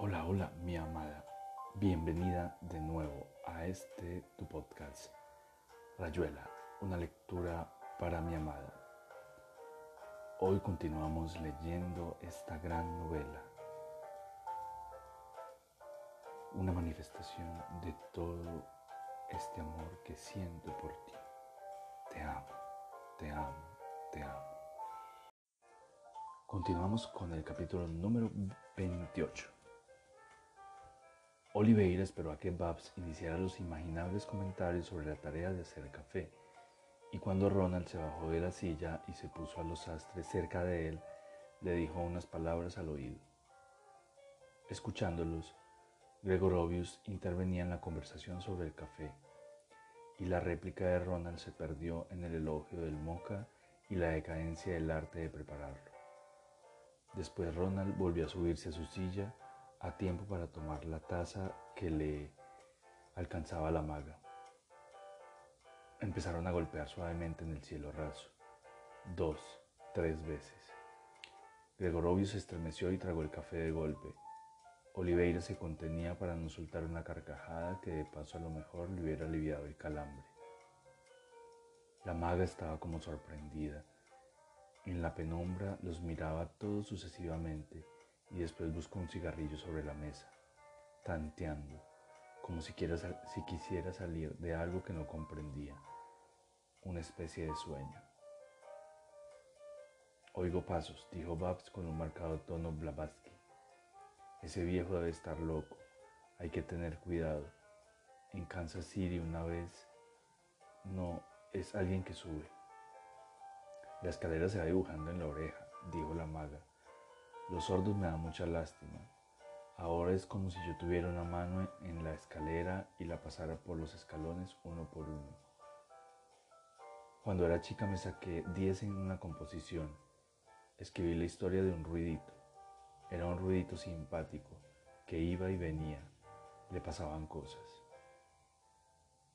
Hola, hola, mi amada. Bienvenida de nuevo a este tu podcast. Rayuela, una lectura para mi amada. Hoy continuamos leyendo esta gran novela. Una manifestación de todo este amor que siento por ti. Te amo, te amo, te amo. Continuamos con el capítulo número 28. Oliveira esperó a que Babs iniciara los imaginables comentarios sobre la tarea de hacer café, y cuando Ronald se bajó de la silla y se puso a los astres cerca de él, le dijo unas palabras al oído. Escuchándolos, Gregorovius intervenía en la conversación sobre el café, y la réplica de Ronald se perdió en el elogio del moca y la decadencia del arte de prepararlo. Después Ronald volvió a subirse a su silla a tiempo para tomar la taza que le alcanzaba la maga. Empezaron a golpear suavemente en el cielo raso, dos, tres veces. Gregorovio se estremeció y tragó el café de golpe. Oliveira se contenía para no soltar una carcajada que de paso a lo mejor le hubiera aliviado el calambre. La maga estaba como sorprendida. En la penumbra los miraba todos sucesivamente y después buscó un cigarrillo sobre la mesa, tanteando, como si, si quisiera salir de algo que no comprendía, una especie de sueño. Oigo pasos, dijo Babs con un marcado tono Blavatsky. Ese viejo debe estar loco, hay que tener cuidado. En Kansas City una vez no es alguien que sube. La escalera se va dibujando en la oreja, dijo la maga. Los sordos me dan mucha lástima. Ahora es como si yo tuviera una mano en la escalera y la pasara por los escalones uno por uno. Cuando era chica me saqué 10 en una composición. Escribí la historia de un ruidito. Era un ruidito simpático que iba y venía. Le pasaban cosas.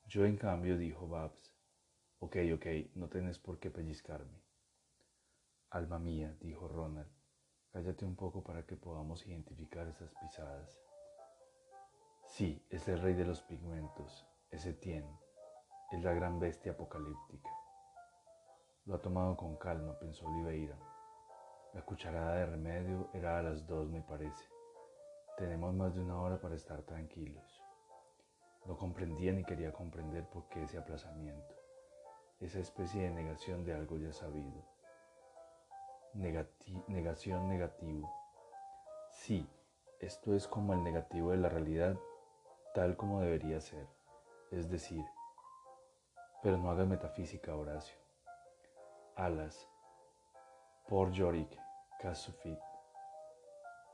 Yo en cambio, dijo Babs, ok, ok, no tenés por qué pellizcarme. Alma mía, dijo Ronald, Cállate un poco para que podamos identificar esas pisadas. Sí, es el rey de los pigmentos, es Etienne, es la gran bestia apocalíptica. Lo ha tomado con calma, pensó Oliveira. La cucharada de remedio era a las dos, me parece. Tenemos más de una hora para estar tranquilos. No comprendía ni quería comprender por qué ese aplazamiento, esa especie de negación de algo ya sabido negación negativo. Sí, esto es como el negativo de la realidad tal como debería ser, es decir, pero no hagas metafísica, Horacio. Alas, por Yorick, Casufit.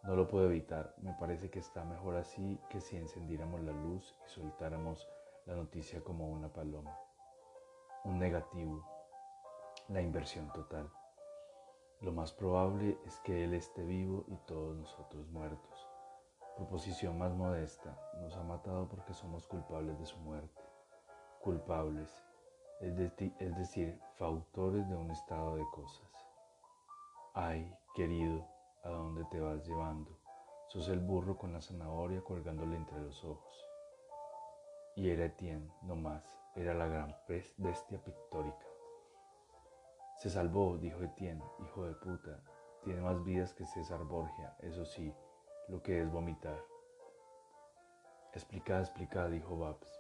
No lo puedo evitar, me parece que está mejor así que si encendiéramos la luz y soltáramos la noticia como una paloma. Un negativo, la inversión total. Lo más probable es que Él esté vivo y todos nosotros muertos. Proposición más modesta, nos ha matado porque somos culpables de su muerte. Culpables, es, decir, fautores de un estado de cosas. Ay, querido, ¿a dónde te vas llevando? Sos el burro con la zanahoria colgándole entre los ojos. Y era Etienne, no más, era la gran bestia pictórica. Se salvó, dijo Etienne, hijo de puta. Tiene más vidas que César Borgia, eso sí, lo que es vomitar. Explicada, explicada, dijo Babs.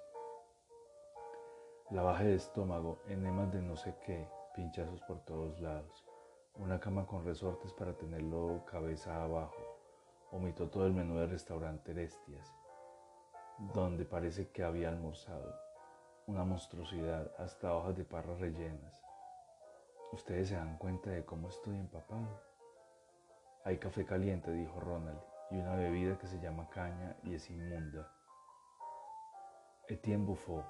Lavaje de estómago, enemas de no sé qué, pinchazos por todos lados. Una cama con resortes para tenerlo cabeza abajo. Vomitó todo el menú del restaurante Erestias, donde parece que había almorzado. Una monstruosidad, hasta hojas de parras rellenas. Ustedes se dan cuenta de cómo estoy empapado. Hay café caliente, dijo Ronald, y una bebida que se llama caña y es inmunda. Etienne bufó,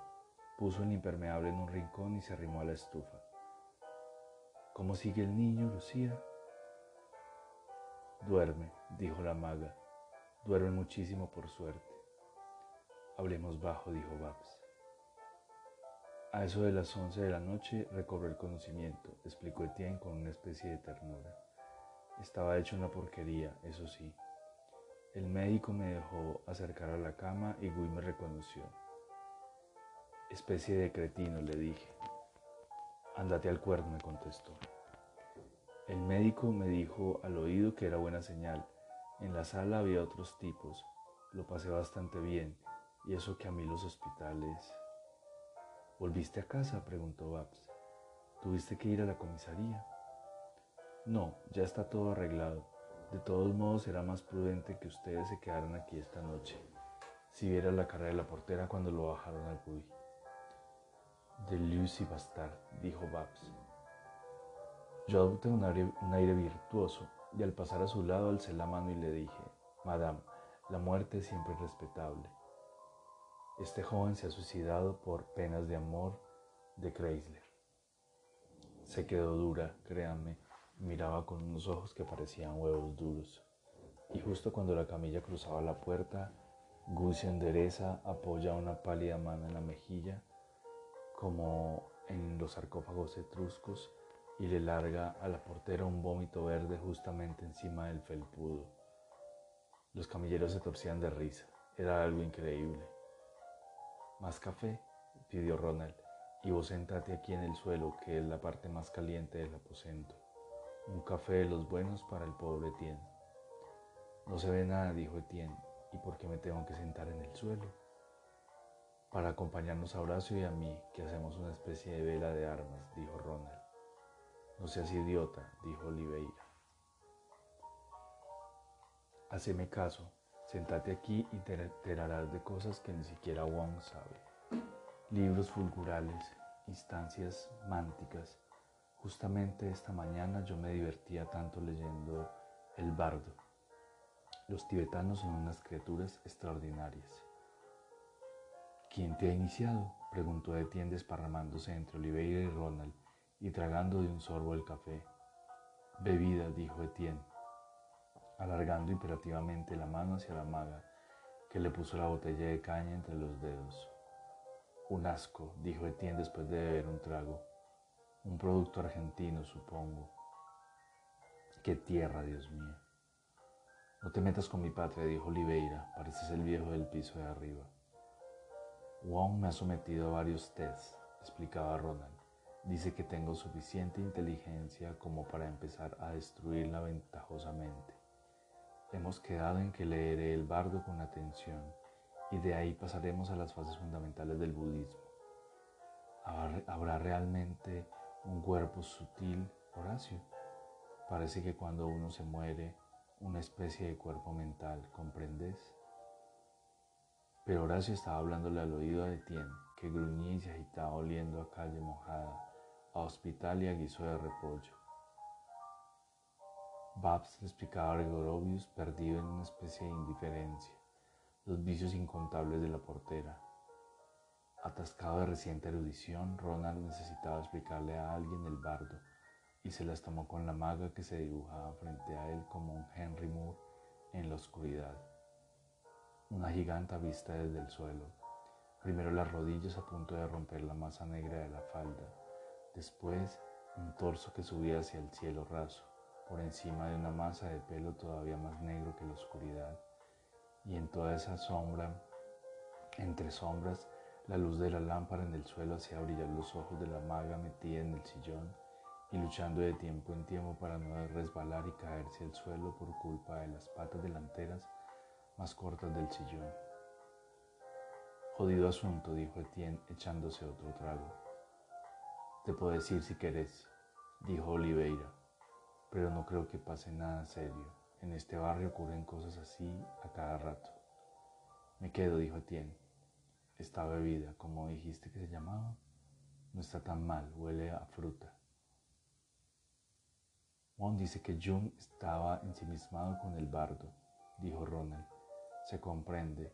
puso el impermeable en un rincón y se arrimó a la estufa. ¿Cómo sigue el niño, Lucía? Duerme, dijo la maga. Duerme muchísimo por suerte. Hablemos bajo, dijo Babs. A eso de las once de la noche recobró el conocimiento, explicó Etienne con una especie de ternura. Estaba hecho una porquería, eso sí. El médico me dejó acercar a la cama y Guy me reconoció. Especie de cretino, le dije. Ándate al cuerno, me contestó. El médico me dijo al oído que era buena señal. En la sala había otros tipos. Lo pasé bastante bien. Y eso que a mí los hospitales... ¿Volviste a casa? preguntó Babs. ¿Tuviste que ir a la comisaría? No, ya está todo arreglado. De todos modos será más prudente que ustedes se quedaran aquí esta noche. Si viera la cara de la portera cuando lo bajaron al Puy. De Lucy Bastard, dijo Babs. Yo adopté un aire, un aire virtuoso y al pasar a su lado alcé la mano y le dije, Madame, la muerte es siempre respetable. Este joven se ha suicidado por penas de amor de Chrysler. Se quedó dura, créanme, miraba con unos ojos que parecían huevos duros. Y justo cuando la camilla cruzaba la puerta, Gus se endereza, apoya una pálida mano en la mejilla, como en los sarcófagos etruscos, y le larga a la portera un vómito verde justamente encima del felpudo. Los camilleros se torcían de risa. Era algo increíble. ¿Más café? pidió Ronald. Y vos sentate aquí en el suelo, que es la parte más caliente del aposento. Un café de los buenos para el pobre Etienne. No se ve nada, dijo Etienne. ¿Y por qué me tengo que sentar en el suelo? Para acompañarnos a Horacio y a mí, que hacemos una especie de vela de armas, dijo Ronald. No seas idiota, dijo Oliveira. Haceme caso, sentate aquí y te enterarás de cosas que ni siquiera Wong sabe. Libros fulgurales, instancias mánticas. Justamente esta mañana yo me divertía tanto leyendo El Bardo. Los tibetanos son unas criaturas extraordinarias. ¿Quién te ha iniciado? preguntó Etienne desparramándose entre Oliveira y Ronald y tragando de un sorbo el café. Bebida, dijo Etienne, alargando imperativamente la mano hacia la maga, que le puso la botella de caña entre los dedos. Un asco, dijo Etienne después de beber un trago. Un producto argentino, supongo. Qué tierra, Dios mío. No te metas con mi patria, dijo Oliveira. Pareces el viejo del piso de arriba. Wong me ha sometido a varios tests, explicaba Ronald. Dice que tengo suficiente inteligencia como para empezar a destruirla ventajosamente. Hemos quedado en que leeré el bardo con atención y de ahí pasaremos a las fases fundamentales del budismo. ¿Habrá realmente un cuerpo sutil, Horacio? Parece que cuando uno se muere, una especie de cuerpo mental, ¿comprendes? Pero Horacio estaba hablándole al oído a Etienne, que gruñía y se agitaba oliendo a calle mojada a hospital y a guiso de repollo. Babs explicaba a Gregorovius perdido en una especie de indiferencia, los vicios incontables de la portera. Atascado de reciente erudición, Ronald necesitaba explicarle a alguien el bardo y se las tomó con la maga que se dibujaba frente a él como un Henry Moore en la oscuridad. Una giganta vista desde el suelo, primero las rodillas a punto de romper la masa negra de la falda, Después, un torso que subía hacia el cielo raso, por encima de una masa de pelo todavía más negro que la oscuridad. Y en toda esa sombra, entre sombras, la luz de la lámpara en el suelo hacía brillar los ojos de la maga metida en el sillón y luchando de tiempo en tiempo para no resbalar y caerse al suelo por culpa de las patas delanteras más cortas del sillón. Jodido asunto, dijo Etienne echándose otro trago. Te puedo decir si querés, dijo Oliveira, pero no creo que pase nada serio. En este barrio ocurren cosas así a cada rato. Me quedo, dijo Etienne. Esta bebida, como dijiste que se llamaba, no está tan mal, huele a fruta. Juan dice que Jung estaba ensimismado con el bardo, dijo Ronald. Se comprende,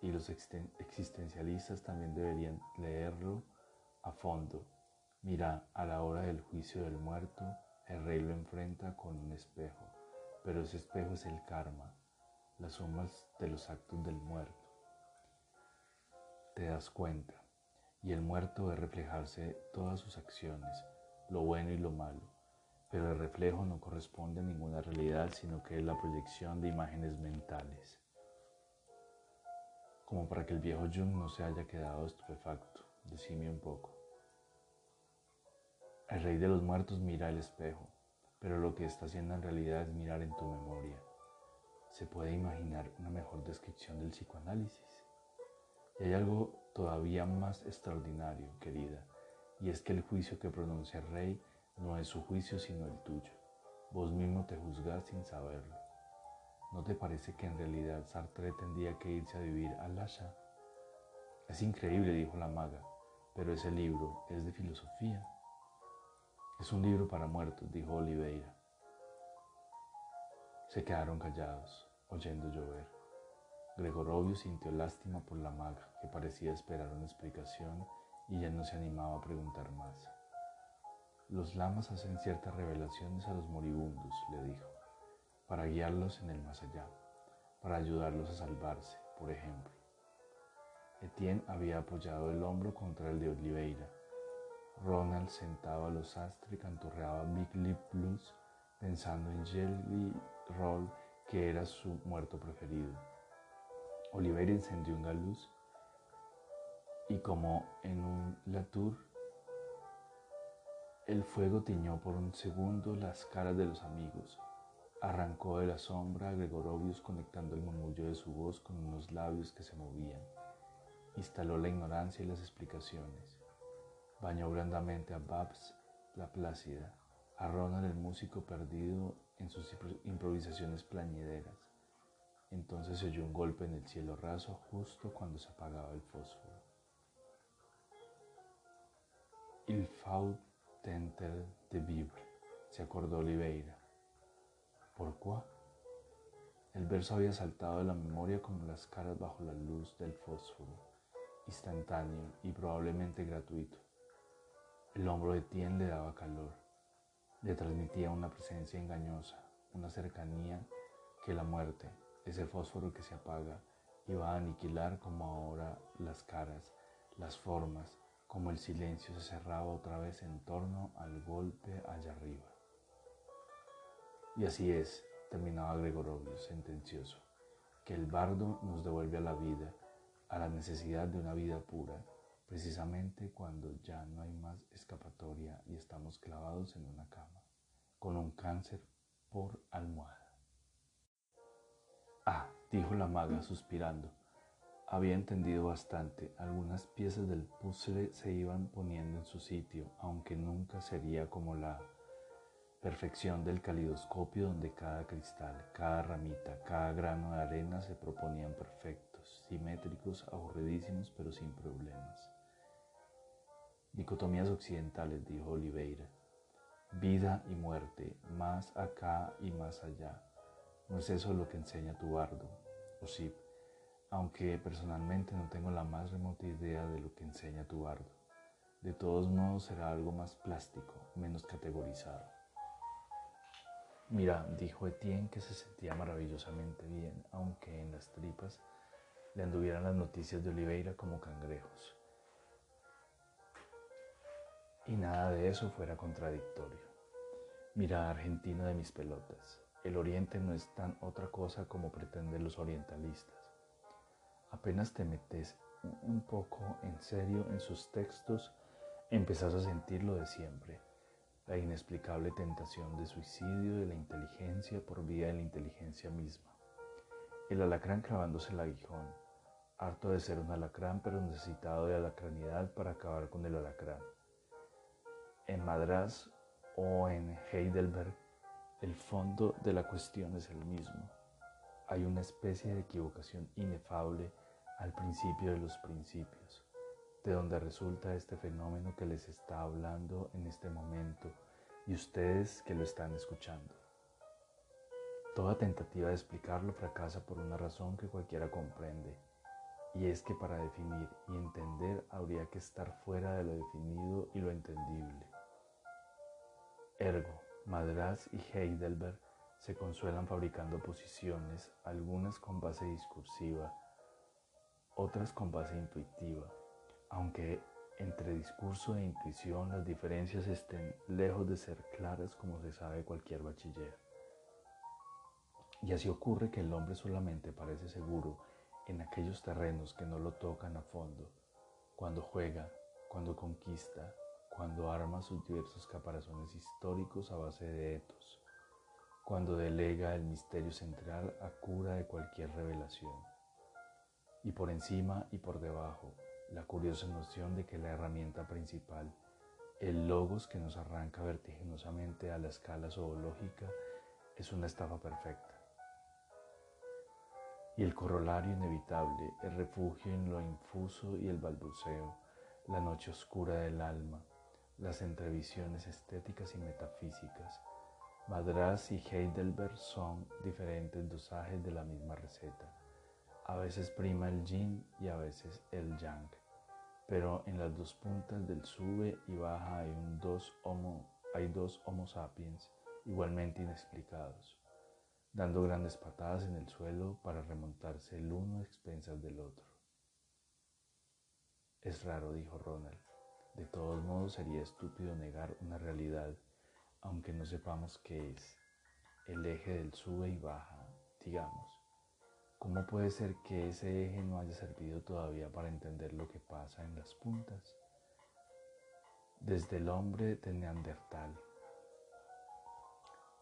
y los existencialistas también deberían leerlo a fondo Mira, a la hora del juicio del muerto, el rey lo enfrenta con un espejo, pero ese espejo es el karma, las sumas de los actos del muerto. Te das cuenta, y el muerto ve reflejarse todas sus acciones, lo bueno y lo malo. pero el reflejo no corresponde a ninguna realidad, sino que es la proyección de imágenes mentales. Como para que el viejo Jung no se haya quedado estupefacto, decime un poco. El rey de los muertos mira el espejo, pero lo que está haciendo en realidad es mirar en tu memoria. ¿Se puede imaginar una mejor descripción del psicoanálisis? Y hay algo todavía más extraordinario, querida, y es que el juicio que pronuncia el rey no es su juicio sino el tuyo. Vos mismo te juzgás sin saberlo. ¿No te parece que en realidad Sartre tendría que irse a vivir a Lasha? Es increíble, dijo la maga, pero ese libro es de filosofía. Es un libro para muertos, dijo Oliveira. Se quedaron callados, oyendo llover. Gregorovio sintió lástima por la maga, que parecía esperar una explicación y ya no se animaba a preguntar más. Los lamas hacen ciertas revelaciones a los moribundos, le dijo, para guiarlos en el más allá, para ayudarlos a salvarse, por ejemplo. Etienne había apoyado el hombro contra el de Oliveira. Ronald sentado a los astres canturreaba Big Lip Blues pensando en Jelly Roll, que era su muerto preferido. Oliveira encendió una luz y como en un Latour, el fuego tiñó por un segundo las caras de los amigos. Arrancó de la sombra a Gregorovius conectando el murmullo de su voz con unos labios que se movían. Instaló la ignorancia y las explicaciones. Bañó blandamente a Babs, la plácida, a Ronald el músico perdido en sus improvisaciones plañideras. Entonces se oyó un golpe en el cielo raso justo cuando se apagaba el fósforo. Il faut tenter de vivre, se acordó Oliveira. ¿Por qué? El verso había saltado de la memoria como las caras bajo la luz del fósforo, instantáneo y probablemente gratuito. El hombro de Tien le daba calor, le transmitía una presencia engañosa, una cercanía que la muerte, ese fósforo que se apaga, iba a aniquilar como ahora las caras, las formas, como el silencio se cerraba otra vez en torno al golpe allá arriba. Y así es, terminaba Gregorovio sentencioso, que el bardo nos devuelve a la vida, a la necesidad de una vida pura, precisamente cuando ya no hay más escapatoria y estamos clavados en una cama, con un cáncer por almohada. Ah, dijo la maga suspirando. Había entendido bastante. Algunas piezas del puzzle se iban poniendo en su sitio, aunque nunca sería como la perfección del calidoscopio donde cada cristal, cada ramita, cada grano de arena se proponían perfectos, simétricos, aburridísimos, pero sin problemas. Dicotomías occidentales, dijo Oliveira. Vida y muerte, más acá y más allá no es eso lo que enseña tu bardo, o sí, aunque personalmente no tengo la más remota idea de lo que enseña tu bardo. De todos modos será algo más plástico, menos categorizado. Mira, dijo Etienne que se sentía maravillosamente bien, aunque en las tripas le anduvieran las noticias de Oliveira como cangrejos. Y nada de eso fuera contradictorio. Mira, Argentina de mis pelotas. El Oriente no es tan otra cosa como pretenden los orientalistas. Apenas te metes un poco en serio en sus textos, empezás a sentir lo de siempre, la inexplicable tentación de suicidio de la inteligencia por vía de la inteligencia misma. El alacrán clavándose el aguijón, harto de ser un alacrán pero necesitado de alacranidad para acabar con el alacrán. En Madras o en Heidelberg el fondo de la cuestión es el mismo. Hay una especie de equivocación inefable al principio de los principios, de donde resulta este fenómeno que les está hablando en este momento y ustedes que lo están escuchando. Toda tentativa de explicarlo fracasa por una razón que cualquiera comprende, y es que para definir y entender habría que estar fuera de lo definido y lo entendible. Ergo, Madras y Heidelberg se consuelan fabricando posiciones, algunas con base discursiva, otras con base intuitiva, aunque entre discurso e intuición las diferencias estén lejos de ser claras como se sabe cualquier bachiller. Y así ocurre que el hombre solamente parece seguro en aquellos terrenos que no lo tocan a fondo, cuando juega, cuando conquista, cuando arma sus diversos caparazones históricos a base de etos, cuando delega el misterio central a cura de cualquier revelación. Y por encima y por debajo, la curiosa noción de que la herramienta principal, el logos que nos arranca vertiginosamente a la escala zoológica, es una estafa perfecta. Y el corolario inevitable, el refugio en lo infuso y el balbuceo, la noche oscura del alma, las entrevisiones estéticas y metafísicas. Madras y Heidelberg son diferentes dosajes de la misma receta. A veces prima el yin y a veces el yang pero en las dos puntas del sube y baja hay, dos, homo, hay dos Homo sapiens igualmente inexplicados, dando grandes patadas en el suelo para remontarse el uno a expensas del otro. Es raro, dijo Ronald. De todos modos sería estúpido negar una realidad, aunque no sepamos qué es. El eje del sube y baja, digamos. ¿Cómo puede ser que ese eje no haya servido todavía para entender lo que pasa en las puntas? Desde el hombre de Neandertal.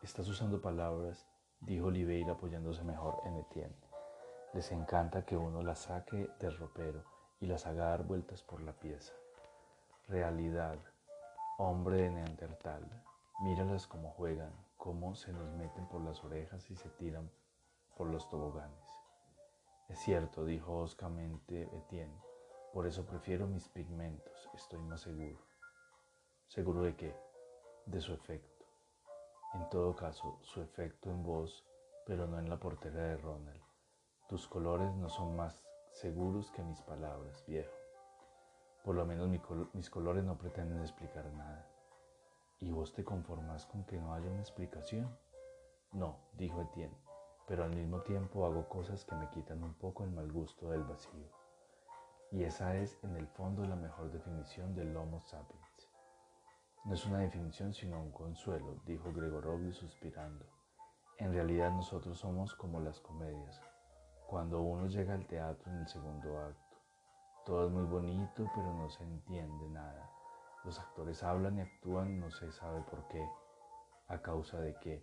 Estás usando palabras, dijo Oliveira apoyándose mejor en Etienne. Les encanta que uno las saque del ropero y las haga dar vueltas por la pieza. Realidad, hombre de Neandertal. Míralas cómo juegan, cómo se nos meten por las orejas y se tiran por los toboganes. Es cierto, dijo hoscamente Etienne, por eso prefiero mis pigmentos, estoy más seguro. ¿Seguro de qué? De su efecto. En todo caso, su efecto en vos, pero no en la portera de Ronald. Tus colores no son más seguros que mis palabras, viejo. Por lo menos mis colores no pretenden explicar nada. ¿Y vos te conformas con que no haya una explicación? No, dijo Etienne pero al mismo tiempo hago cosas que me quitan un poco el mal gusto del vacío. Y esa es en el fondo la mejor definición del Homo sapiens. No es una definición sino un consuelo, dijo Gregorovio suspirando. En realidad nosotros somos como las comedias, cuando uno llega al teatro en el segundo acto. Todo es muy bonito, pero no se entiende nada. Los actores hablan y actúan, no se sabe por qué, a causa de qué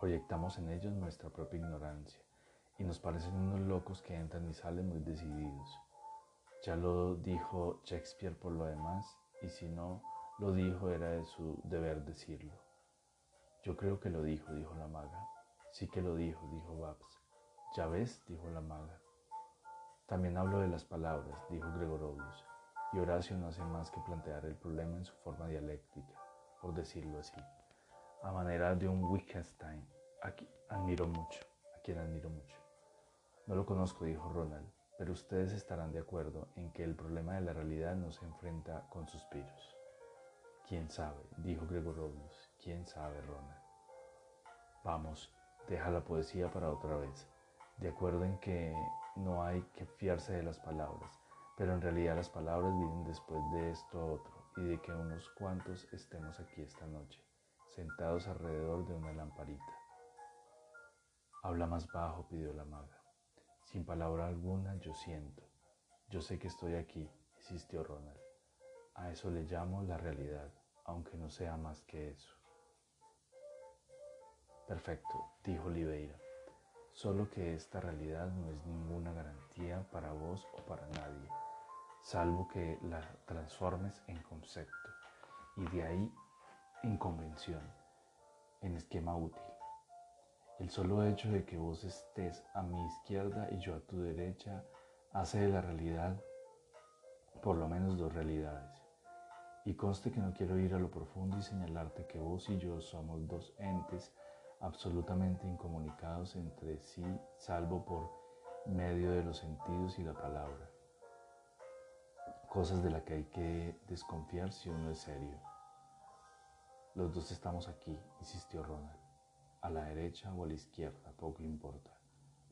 Proyectamos en ellos nuestra propia ignorancia y nos parecen unos locos que entran y salen muy decididos. Ya lo dijo Shakespeare por lo demás y si no lo dijo era de su deber decirlo. Yo creo que lo dijo, dijo la maga. Sí que lo dijo, dijo Babs. Ya ves, dijo la maga. También hablo de las palabras, dijo Gregorovius, y Horacio no hace más que plantear el problema en su forma dialéctica, por decirlo así a manera de un Wittgenstein, a quien admiro mucho, a quien admiro mucho. No lo conozco, dijo Ronald, pero ustedes estarán de acuerdo en que el problema de la realidad no se enfrenta con suspiros. ¿Quién sabe? dijo Gregorovius. ¿Quién sabe, Ronald? Vamos, deja la poesía para otra vez. De acuerdo en que no hay que fiarse de las palabras, pero en realidad las palabras vienen después de esto otro y de que unos cuantos estemos aquí esta noche sentados alrededor de una lamparita. Habla más bajo, pidió la maga. Sin palabra alguna, yo siento. Yo sé que estoy aquí, insistió Ronald. A eso le llamo la realidad, aunque no sea más que eso. Perfecto, dijo Oliveira. Solo que esta realidad no es ninguna garantía para vos o para nadie, salvo que la transformes en concepto. Y de ahí en convención, en esquema útil. El solo hecho de que vos estés a mi izquierda y yo a tu derecha hace de la realidad por lo menos dos realidades. Y conste que no quiero ir a lo profundo y señalarte que vos y yo somos dos entes absolutamente incomunicados entre sí, salvo por medio de los sentidos y la palabra. Cosas de las que hay que desconfiar si uno es serio. Los dos estamos aquí, insistió Ronald. A la derecha o a la izquierda, poco importa.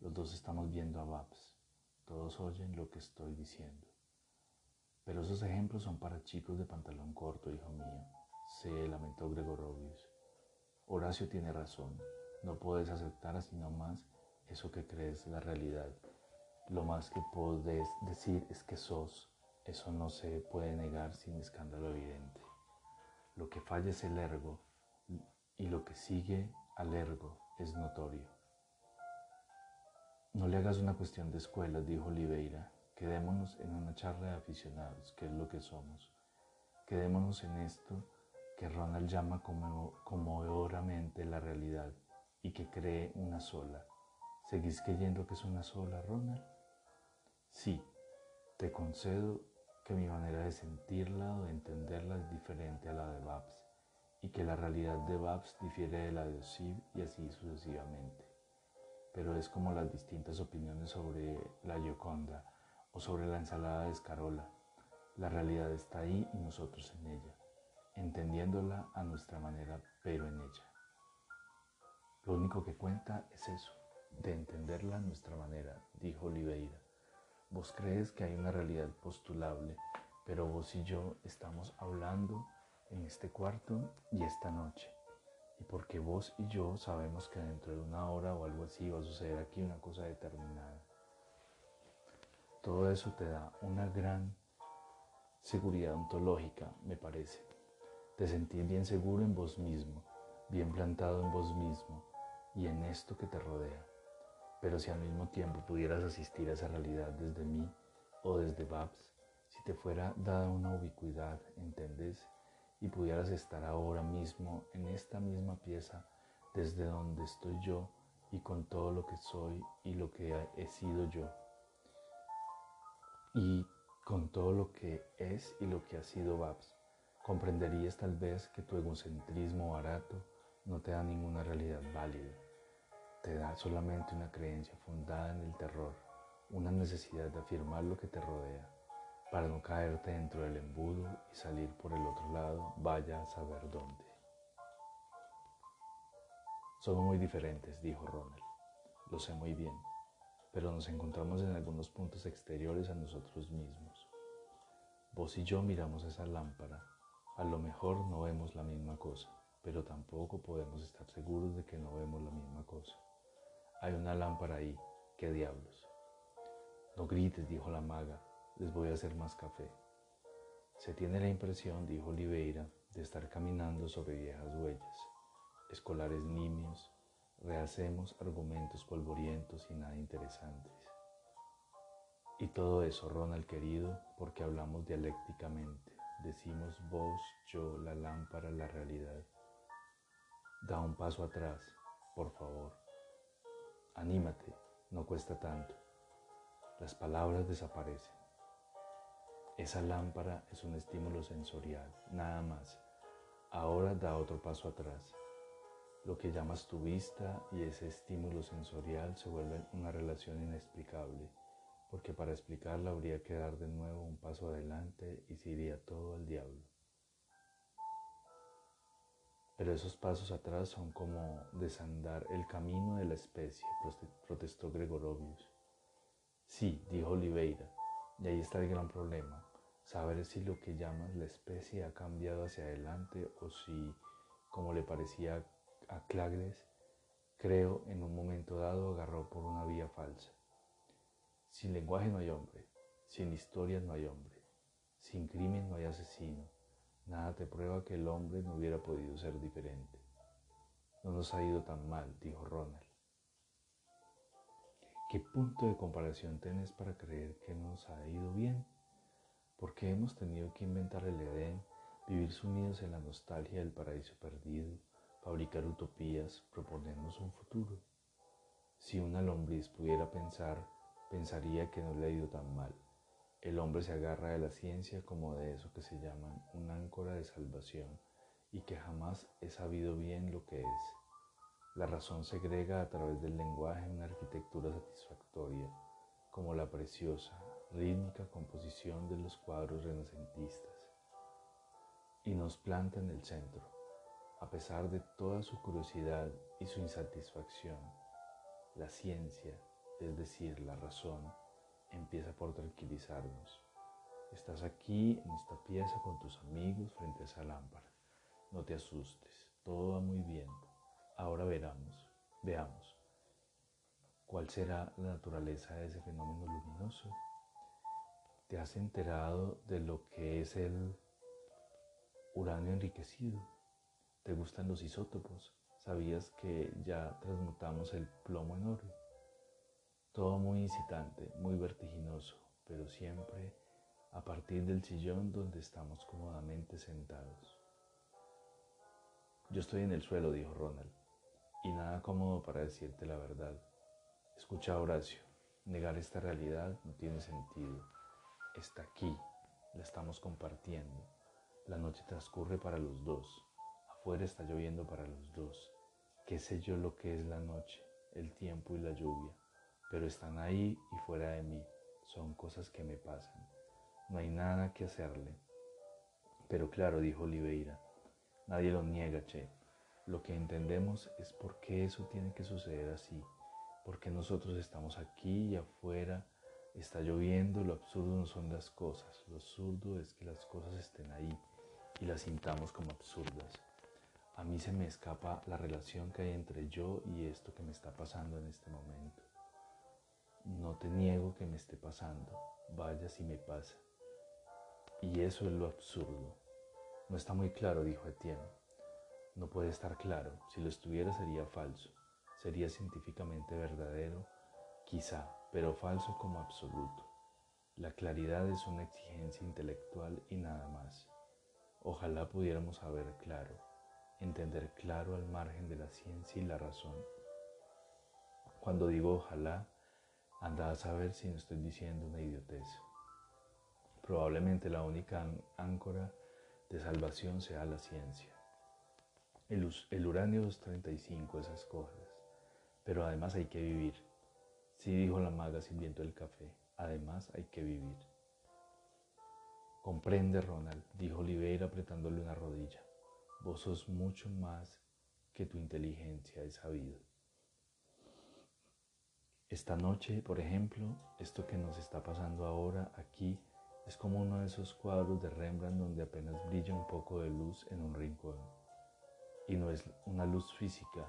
Los dos estamos viendo a Babs. Todos oyen lo que estoy diciendo. Pero esos ejemplos son para chicos de pantalón corto, hijo mío, se lamentó Gregorovius. Horacio tiene razón, no puedes aceptar así nomás eso que crees la realidad. Lo más que puedes decir es que sos, eso no se puede negar sin escándalo evidente. Lo que falla es el ergo y lo que sigue al ergo es notorio. No le hagas una cuestión de escuela, dijo Oliveira. Quedémonos en una charla de aficionados, que es lo que somos. Quedémonos en esto que Ronald llama conmovedoramente la realidad y que cree una sola. ¿Seguís creyendo que es una sola, Ronald? Sí, te concedo que mi manera de sentirla o de entenderla es diferente a la de Babs y que la realidad de Babs difiere de la de Osib y así sucesivamente. Pero es como las distintas opiniones sobre la Gioconda o sobre la ensalada de escarola. La realidad está ahí y nosotros en ella, entendiéndola a nuestra manera, pero en ella. Lo único que cuenta es eso, de entenderla a nuestra manera, dijo Oliveira. Vos crees que hay una realidad postulable, pero vos y yo estamos hablando en este cuarto y esta noche. Y porque vos y yo sabemos que dentro de una hora o algo así va a suceder aquí una cosa determinada. Todo eso te da una gran seguridad ontológica, me parece. Te sentís bien seguro en vos mismo, bien plantado en vos mismo y en esto que te rodea. Pero si al mismo tiempo pudieras asistir a esa realidad desde mí o desde Babs, si te fuera dada una ubicuidad, ¿entendés? Y pudieras estar ahora mismo en esta misma pieza desde donde estoy yo y con todo lo que soy y lo que he sido yo y con todo lo que es y lo que ha sido Babs, comprenderías tal vez que tu egocentrismo barato no te da ninguna realidad válida, te da solamente una creencia fundada en el terror, una necesidad de afirmar lo que te rodea, para no caerte dentro del embudo y salir por el otro lado, vaya a saber dónde. Somos muy diferentes, dijo Ronald. Lo sé muy bien pero nos encontramos en algunos puntos exteriores a nosotros mismos. Vos y yo miramos esa lámpara. A lo mejor no vemos la misma cosa, pero tampoco podemos estar seguros de que no vemos la misma cosa. Hay una lámpara ahí, qué diablos. No grites, dijo la maga, les voy a hacer más café. Se tiene la impresión, dijo Oliveira, de estar caminando sobre viejas huellas, escolares nimios, rehacemos argumentos polvorientos y nada interesantes. Y todo eso, Ronald querido, porque hablamos dialécticamente. Decimos vos, yo, la lámpara, la realidad. Da un paso atrás, por favor. Anímate, no cuesta tanto. Las palabras desaparecen. Esa lámpara es un estímulo sensorial, nada más. Ahora da otro paso atrás. Lo que llamas tu vista y ese estímulo sensorial se vuelven una relación inexplicable, porque para explicarla habría que dar de nuevo un paso adelante y se iría todo al diablo. Pero esos pasos atrás son como desandar el camino de la especie, protestó Gregorovius. Sí, dijo Oliveira, y ahí está el gran problema, saber si lo que llamas la especie ha cambiado hacia adelante o si, como le parecía a Clagdes, creo, en un momento dado agarró por una vía falsa. Sin lenguaje no hay hombre, sin historias no hay hombre, sin crimen no hay asesino. Nada te prueba que el hombre no hubiera podido ser diferente. No nos ha ido tan mal, dijo Ronald. ¿Qué punto de comparación tenés para creer que nos ha ido bien? Porque hemos tenido que inventar el Edén, vivir sumidos en la nostalgia del paraíso perdido, fabricar utopías, proponernos un futuro. Si una lombriz pudiera pensar, pensaría que no le ha ido tan mal. El hombre se agarra de la ciencia como de eso que se llama un áncora de salvación y que jamás he sabido bien lo que es. La razón segrega a través del lenguaje una arquitectura satisfactoria, como la preciosa, rítmica composición de los cuadros renacentistas, y nos planta en el centro a pesar de toda su curiosidad y su insatisfacción, la ciencia, es decir, la razón, empieza por tranquilizarnos. Estás aquí en esta pieza con tus amigos frente a esa lámpara. No te asustes, todo va muy bien. Ahora veramos, veamos. ¿Cuál será la naturaleza de ese fenómeno luminoso? ¿Te has enterado de lo que es el uranio enriquecido? ¿Te gustan los isótopos? ¿Sabías que ya transmutamos el plomo en oro? Todo muy incitante, muy vertiginoso, pero siempre a partir del sillón donde estamos cómodamente sentados. Yo estoy en el suelo, dijo Ronald, y nada cómodo para decirte la verdad. Escucha, Horacio, negar esta realidad no tiene sentido. Está aquí, la estamos compartiendo. La noche transcurre para los dos. Afuera está lloviendo para los dos. ¿Qué sé yo lo que es la noche, el tiempo y la lluvia? Pero están ahí y fuera de mí. Son cosas que me pasan. No hay nada que hacerle. Pero claro, dijo Oliveira, nadie lo niega, che. Lo que entendemos es por qué eso tiene que suceder así. Porque nosotros estamos aquí y afuera está lloviendo. Lo absurdo no son las cosas. Lo absurdo es que las cosas estén ahí y las sintamos como absurdas. A mí se me escapa la relación que hay entre yo y esto que me está pasando en este momento. No te niego que me esté pasando, vaya si me pasa. Y eso es lo absurdo. No está muy claro, dijo Etienne. No puede estar claro. Si lo estuviera sería falso. Sería científicamente verdadero, quizá, pero falso como absoluto. La claridad es una exigencia intelectual y nada más. Ojalá pudiéramos saber claro, entender claro al margen de la ciencia y la razón. Cuando digo ojalá, anda a saber si no estoy diciendo una idiotez. Probablemente la única áncora de salvación sea la ciencia. El, el uranio 235, esas cosas. Pero además hay que vivir. Sí, dijo la maga sirviendo el café. Además hay que vivir. Comprende, Ronald, dijo Oliveira apretándole una rodilla. Vos sos mucho más que tu inteligencia he sabido. Esta noche, por ejemplo, esto que nos está pasando ahora aquí es como uno de esos cuadros de Rembrandt donde apenas brilla un poco de luz en un rincón. Y no es una luz física,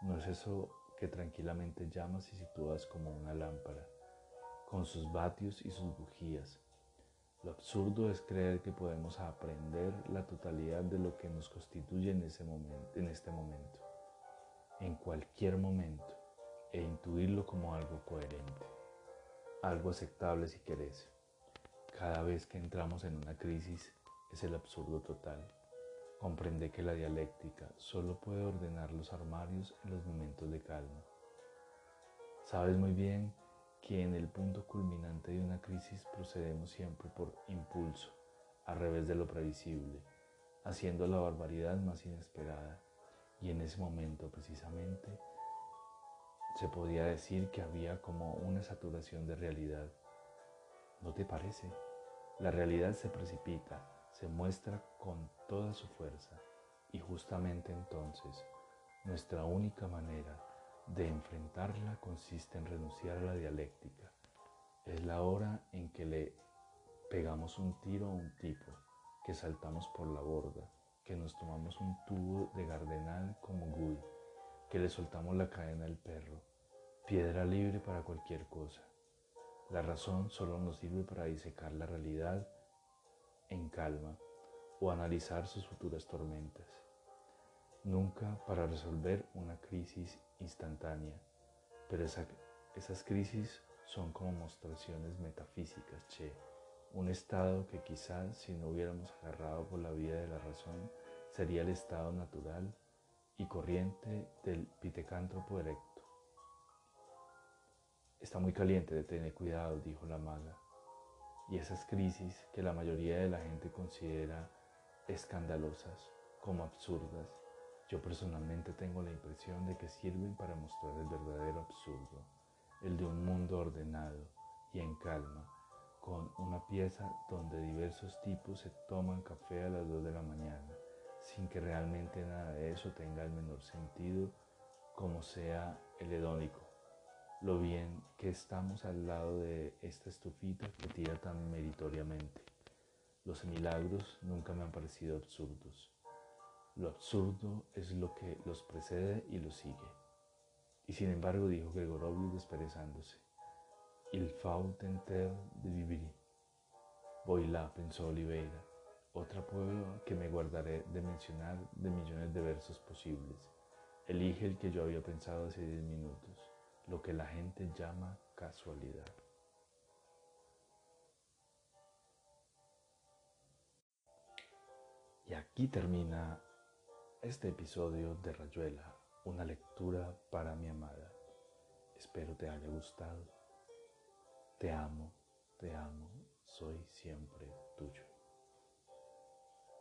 no es eso que tranquilamente llamas y sitúas como una lámpara, con sus vatios y sus bujías. Lo absurdo es creer que podemos aprender la totalidad de lo que nos constituye en, ese momento, en este momento, en cualquier momento, e intuirlo como algo coherente, algo aceptable si querés. Cada vez que entramos en una crisis es el absurdo total. Comprende que la dialéctica solo puede ordenar los armarios en los momentos de calma. Sabes muy bien que en el punto culminante de una crisis procedemos siempre por impulso, al revés de lo previsible, haciendo la barbaridad más inesperada. Y en ese momento precisamente se podía decir que había como una saturación de realidad. ¿No te parece? La realidad se precipita, se muestra con toda su fuerza y justamente entonces nuestra única manera de enfrentarla consiste en renunciar a la dialéctica. Es la hora en que le pegamos un tiro a un tipo, que saltamos por la borda, que nos tomamos un tubo de gardenal como Guy, que le soltamos la cadena al perro, piedra libre para cualquier cosa. La razón solo nos sirve para disecar la realidad en calma o analizar sus futuras tormentas. Nunca para resolver una crisis instantánea, pero esas crisis son como mostraciones metafísicas, che, un estado que quizás si no hubiéramos agarrado por la vía de la razón sería el estado natural y corriente del pitecántropo erecto. Está muy caliente de tener cuidado, dijo la maga. Y esas crisis que la mayoría de la gente considera escandalosas, como absurdas, yo personalmente tengo la impresión de que sirven para mostrar el verdadero absurdo, el de un mundo ordenado y en calma, con una pieza donde diversos tipos se toman café a las 2 de la mañana, sin que realmente nada de eso tenga el menor sentido, como sea el hedónico lo bien que estamos al lado de esta estufita que tira tan meritoriamente. Los milagros nunca me han parecido absurdos. Lo absurdo es lo que los precede y los sigue. Y sin embargo, dijo Gregorovio desperezándose, il faut tenter de vivir. Voy la, pensó Oliveira, otra prueba que me guardaré de mencionar de millones de versos posibles. Elige el que yo había pensado hace diez minutos, lo que la gente llama casualidad. Y aquí termina este episodio de Rayuela, una lectura para mi amada. Espero te haya gustado. Te amo, te amo, soy siempre.